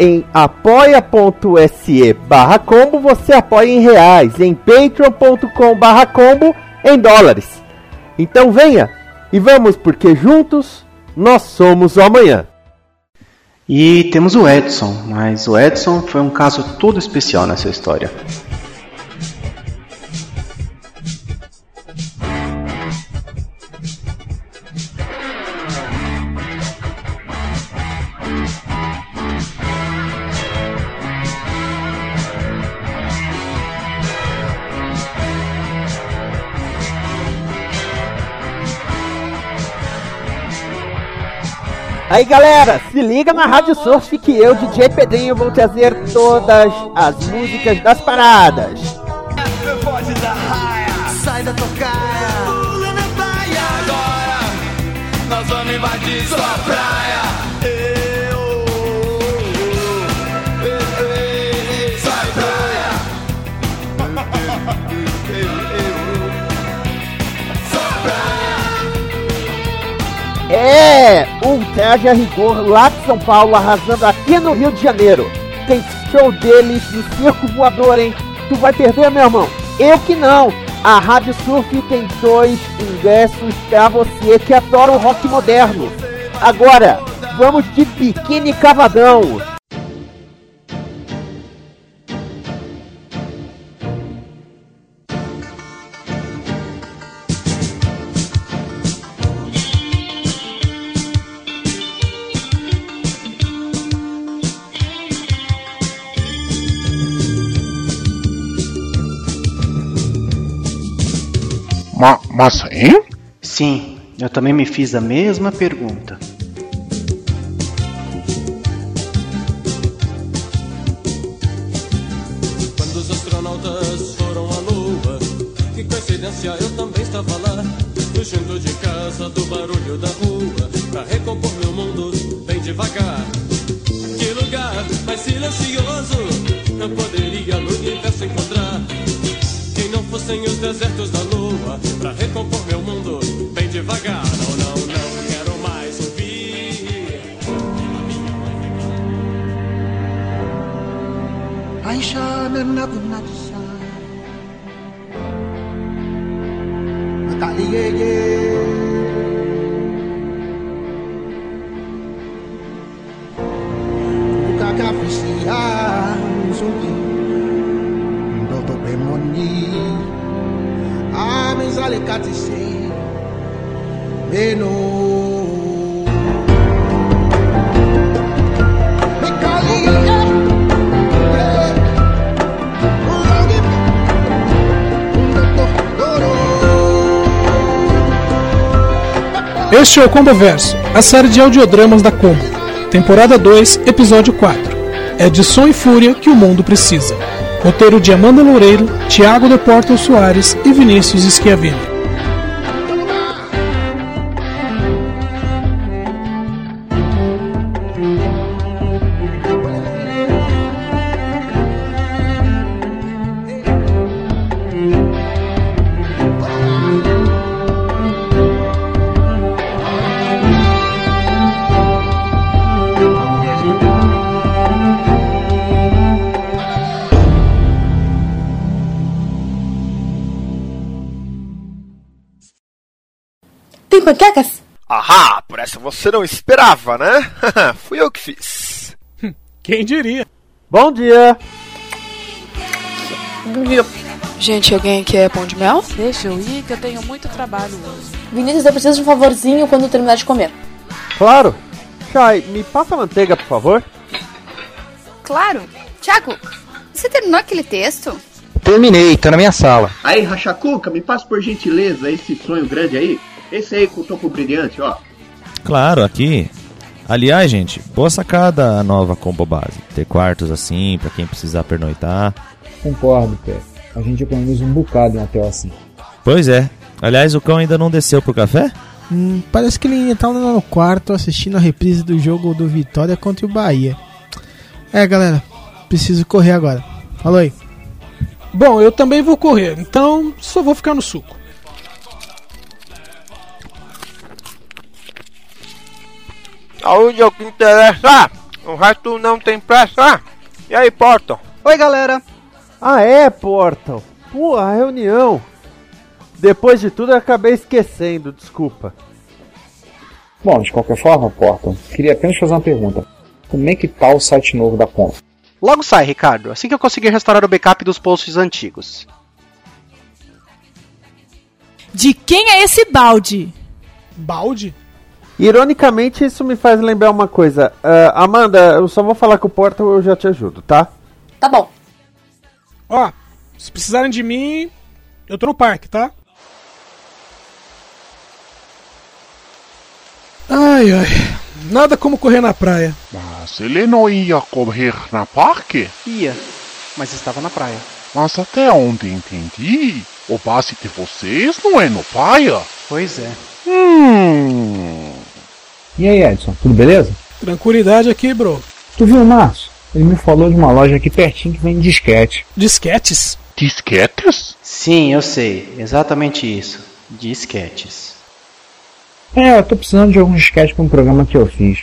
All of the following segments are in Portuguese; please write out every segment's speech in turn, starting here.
Em apoia.se barra combo você apoia em reais, em patreon.com barra combo em dólares. Então venha e vamos porque juntos nós somos o amanhã. E temos o Edson, mas o Edson foi um caso todo especial nessa história. Aí galera, se liga na Rádio Surf que eu, DJ Pedrinho, vou trazer todas as músicas das paradas. Pode dar raia, sai da tocaia, pula na praia agora. Nós vamos invadir sua praia. Traje a rigor lá de São Paulo arrasando aqui no Rio de Janeiro. Tem show deles no Circo Voador, hein? Tu vai perder, meu irmão? Eu que não. A Rádio Surf tem dois ingressos pra você que adora o rock moderno. Agora, vamos de biquíni cavadão. Mas hein? Sim, eu também me fiz a mesma pergunta. Quando os astronautas foram à lua, que coincidência, eu também estava lá. Fugindo de casa do barulho da rua, Aisha na na Beno. Este é o Combo Verso, a série de audiodramas da Combo. Temporada 2, episódio 4. É de som e fúria que o mundo precisa. Roteiro de Amanda Loureiro, Thiago de Porto Soares e Vinícius Schiavini. Panquecas? Ahá, por essa você não esperava, né? Fui eu que fiz. Quem diria? Bom dia! Gente, alguém quer pão de mel? Deixa eu ir que eu tenho muito trabalho hoje. Vinícius, eu preciso de um favorzinho quando terminar de comer. Claro. Chay, me passa a manteiga, por favor. Claro. Tiago, você terminou aquele texto? Terminei, tá na minha sala. Aí, Rachacuca, me passa por gentileza esse sonho grande aí. Esse aí com o topo brilhante, ó. Claro, aqui. Aliás, gente, boa sacada a nova combo base. Ter quartos assim, pra quem precisar pernoitar. Concordo, Pé. A gente economiza um bocado em hotel assim. Pois é. Aliás, o cão ainda não desceu pro café? Hum, parece que ele tá lá no quarto assistindo a reprise do jogo do Vitória contra o Bahia. É, galera, preciso correr agora. Falou aí. Bom, eu também vou correr, então só vou ficar no suco. Saúde é o que interessa. O resto não tem pressa. E aí, Porto? Oi, galera. Ah, é, Portal. Pô, a reunião. Depois de tudo, eu acabei esquecendo, desculpa. Bom, de qualquer forma, Portal, queria apenas fazer uma pergunta. Como é que tá o site novo da Conta? Logo sai, Ricardo, assim que eu conseguir restaurar o backup dos posts antigos. De quem é esse balde? Balde? Ironicamente, isso me faz lembrar uma coisa. Uh, Amanda, eu só vou falar com o Portal eu já te ajudo, tá? Tá bom. Ó, se precisarem de mim, eu tô no parque, tá? Ai, ai. Nada como correr na praia. Mas ele não ia correr na parque? Ia, mas estava na praia. Mas até onde entendi, o base de vocês não é no praia? Pois é. Hum. E aí, Edson, tudo beleza? Tranquilidade aqui, bro. Tu viu o Márcio? Ele me falou de uma loja aqui pertinho que vende disquete. Disquetes? Disquetes? Sim, eu sei. Exatamente isso. Disquetes. É, eu tô precisando de alguns disquetes para um programa que eu fiz.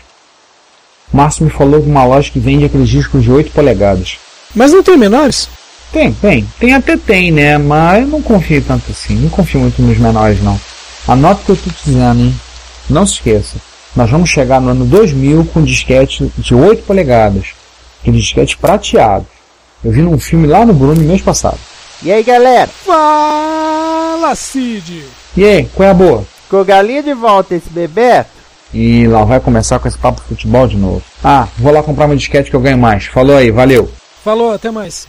O Márcio me falou de uma loja que vende aqueles discos de 8 polegadas. Mas não tem menores? Tem, tem. Tem até tem, né? Mas eu não confio tanto assim. Não confio muito nos menores, não. Anota o que eu tô dizendo, hein? Não se esqueça. Nós vamos chegar no ano 2000 com disquete de 8 polegadas. Aquele disquete prateado. Eu vi num filme lá no Bruno mês passado. E aí, galera? Fala, Cid! E aí, qual é a boa? Com galinha de volta esse bebê? E lá vai começar com esse papo de futebol de novo. Ah, vou lá comprar uma disquete que eu ganho mais. Falou aí, valeu. Falou, até mais.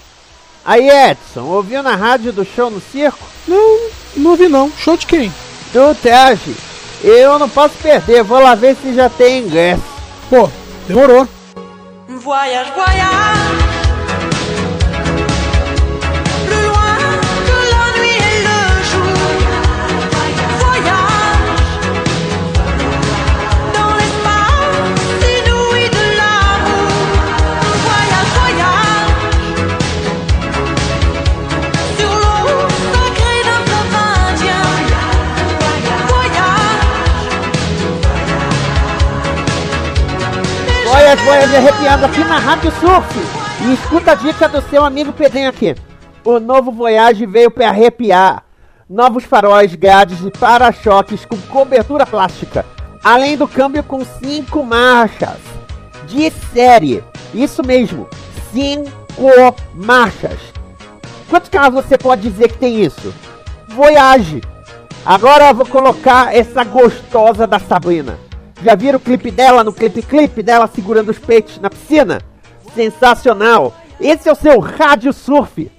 Aí, Edson, ouviu na rádio do show no circo? Não, não ouvi não. Show de quem? Do Tage. Eu não posso perder, vou lá ver se já tem ingresso. Pô, demorou. Voyage, voyage. Voyage, Voyage arrepiando aqui na Rádio Surf. E escuta a dica do seu amigo Pedrinho aqui. O novo Voyage veio para arrepiar. Novos faróis, grades e para-choques com cobertura plástica. Além do câmbio com 5 marchas. De série. Isso mesmo. 5 marchas. Quantos carros você pode dizer que tem isso? Voyage. Agora eu vou colocar essa gostosa da Sabrina. Já viram o clipe dela no clipe clipe dela segurando os peitos na piscina? Sensacional! Esse é o seu Rádio Surf.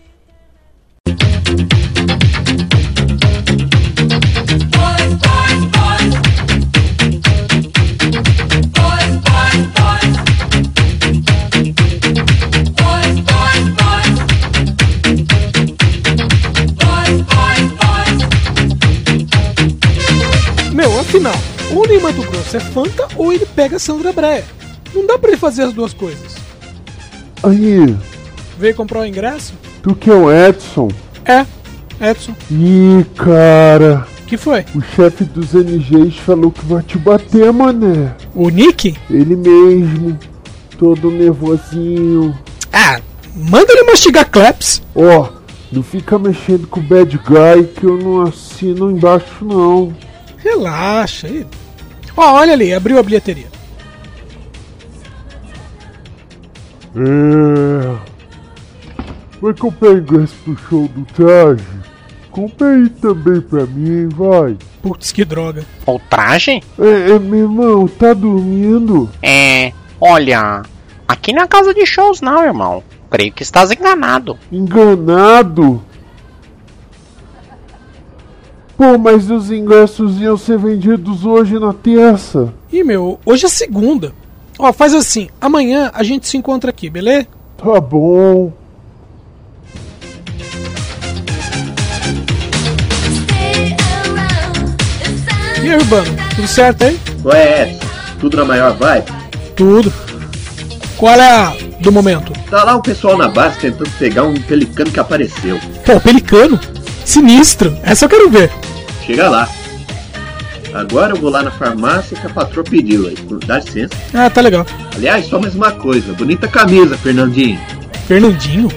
Meu, afinal, ou o Ney Mato Grosso é Fanta ou ele pega Sandra Breia. Não dá pra ele fazer as duas coisas. Aí, Veio comprar o ingresso? tu que é o Edson? É, Edson. Ih, cara. Que foi? O chefe dos NGs falou que vai te bater, mané. O Nick? Ele mesmo. Todo nervosinho. Ah, manda ele mastigar claps. Ó, não fica mexendo com o bad guy que eu não assino embaixo não. Relaxa aí. Ó, olha ali, abriu a bilheteria. É. vai comprar ingresso pro show do traje? Compre aí também pra mim, vai. Putz, que droga. O traje? É, é, meu irmão, tá dormindo? É. Olha, aqui não é casa de shows, não, irmão. Creio que estás enganado. Enganado? Pô, mas os ingressos iam ser vendidos hoje na terça. Ih, meu, hoje é segunda. Ó, faz assim, amanhã a gente se encontra aqui, beleza? Tá bom. E aí, Urbano, tudo certo aí? Ué, Edson, tudo na maior vibe? Tudo. Qual é a do momento? Tá lá o pessoal na base tentando pegar um pelicano que apareceu. Pô, pelicano? Sinistro. Essa eu quero ver. Chega lá. Agora eu vou lá na farmácia que a patroa pediu aí. Dá licença. Ah, tá legal. Aliás, só mais uma coisa. Bonita camisa, Fernandinho. Fernandinho?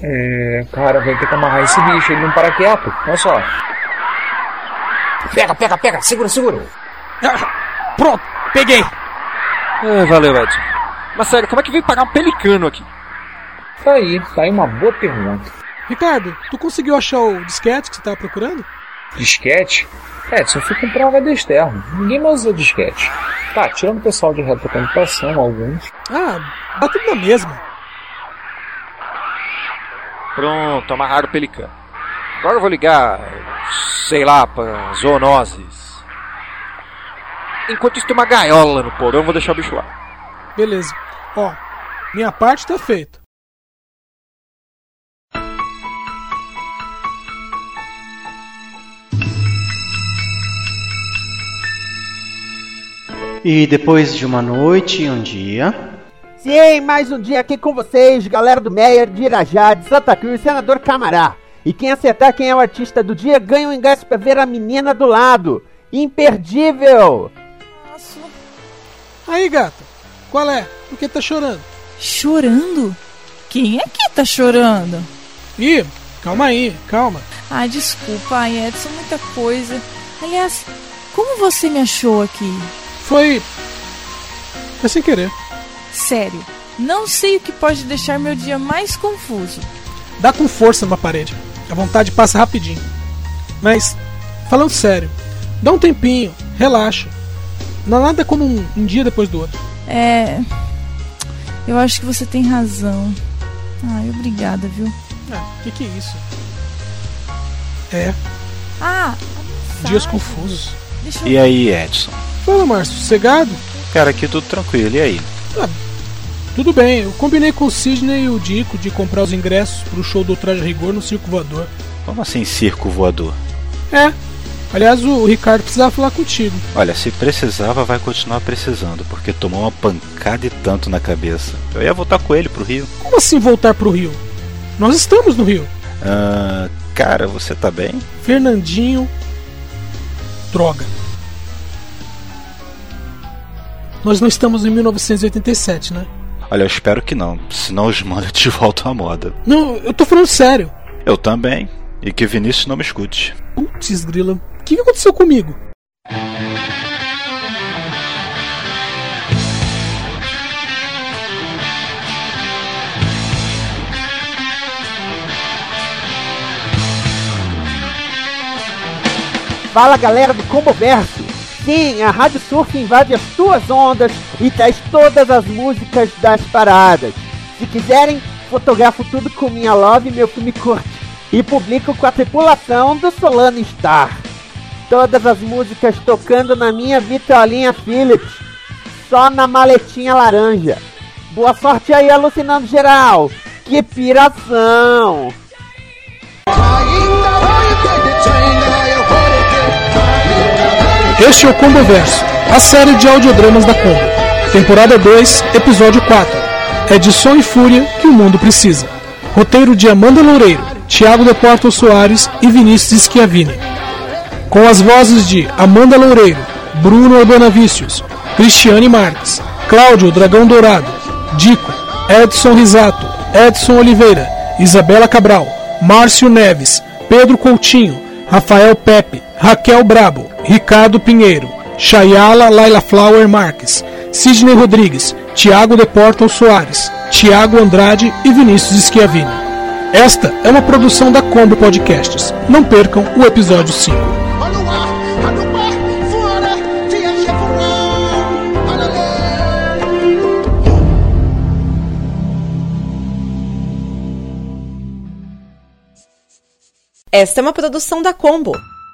É, cara, vai ter que amarrar esse bicho, ele não para quieto. Olha só. Pega, pega, pega, segura, segura. Ah, pronto, peguei. É, valeu, Edson. Mas sério, como é que veio parar um pelicano aqui? Tá aí, tá aí uma boa pergunta. Ricardo, tu conseguiu achar o disquete que você tava procurando? Disquete? É, só fui comprar um HD externo. Ninguém mais usa disquete. Tá, tirando o pessoal de retrocomputação, alguns. Ah, dá tudo na mesma. Pronto, amarraram o pelicano. Agora eu vou ligar, sei lá, pra zoonoses. Enquanto isso tem uma gaiola no porão, eu vou deixar o bicho lá. Beleza. Ó, minha parte tá feita. E depois de uma noite e um dia. Sim, mais um dia aqui com vocês, galera do Meyer, de Irajá, de Santa Cruz, senador Camará. E quem acertar quem é o artista do dia ganha um ingresso pra ver a menina do lado. Imperdível! Nossa. Aí, gata, qual é? Por que tá chorando? Chorando? Quem é que tá chorando? Ih, calma aí, calma. Ah, desculpa, ai, Edson, muita coisa. Aliás, como você me achou aqui? Foi. Foi sem querer. Sério, não sei o que pode deixar meu dia mais confuso. Dá com força numa parede. A vontade passa rapidinho. Mas, falando sério, dá um tempinho, relaxa. Não há nada como um, um dia depois do outro. É. Eu acho que você tem razão. Ai, obrigada, viu? Ah, o que, que é isso? É, Ah, dias confusos. deixa eu E aí, Edson? Fala, Márcio, sossegado? Cara, aqui tudo tranquilo, e aí? Ah, tudo bem, eu combinei com o Sidney e o Dico de comprar os ingressos pro show do Traje Rigor no Circo Voador. Como assim circo voador? É. Aliás, o Ricardo precisava falar contigo. Olha, se precisava, vai continuar precisando, porque tomou uma pancada e tanto na cabeça. Eu ia voltar com ele pro Rio. Como assim voltar pro Rio? Nós estamos no Rio. Ah, cara, você tá bem? Fernandinho. Droga. Nós não estamos em 1987, né? Olha, eu espero que não, senão os mando de volta à moda. Não, eu tô falando sério. Eu também. E que Vinícius não me escute. Putz, grila. O que que aconteceu comigo? Fala galera do Combo Verso! Sim, a Rádio Surf invade as suas ondas e traz todas as músicas das paradas. Se quiserem, fotografo tudo com minha love e meu filme curte. E publico com a tripulação do Solano Star. Todas as músicas tocando na minha vitrolinha Philips. Só na maletinha laranja. Boa sorte aí, alucinando geral! Que piração! Este é o Combo Verso, a série de audiodramas da Combo. Temporada 2, episódio 4. É de som e fúria que o mundo precisa. Roteiro de Amanda Loureiro, Thiago de Porto Soares e Vinícius Schiavini. Com as vozes de Amanda Loureiro, Bruno Urbanavicius, Cristiane Marques, Cláudio Dragão Dourado, Dico, Edson Risato, Edson Oliveira, Isabela Cabral, Márcio Neves, Pedro Coutinho, Rafael Pepe, Raquel Brabo, Ricardo Pinheiro, Chayala Laila Flower Marques, Sidney Rodrigues, Tiago de Portal Soares, Tiago Andrade e Vinícius Schiavini. Esta é uma produção da Combo Podcasts. Não percam o episódio 5. Esta é uma produção da Combo.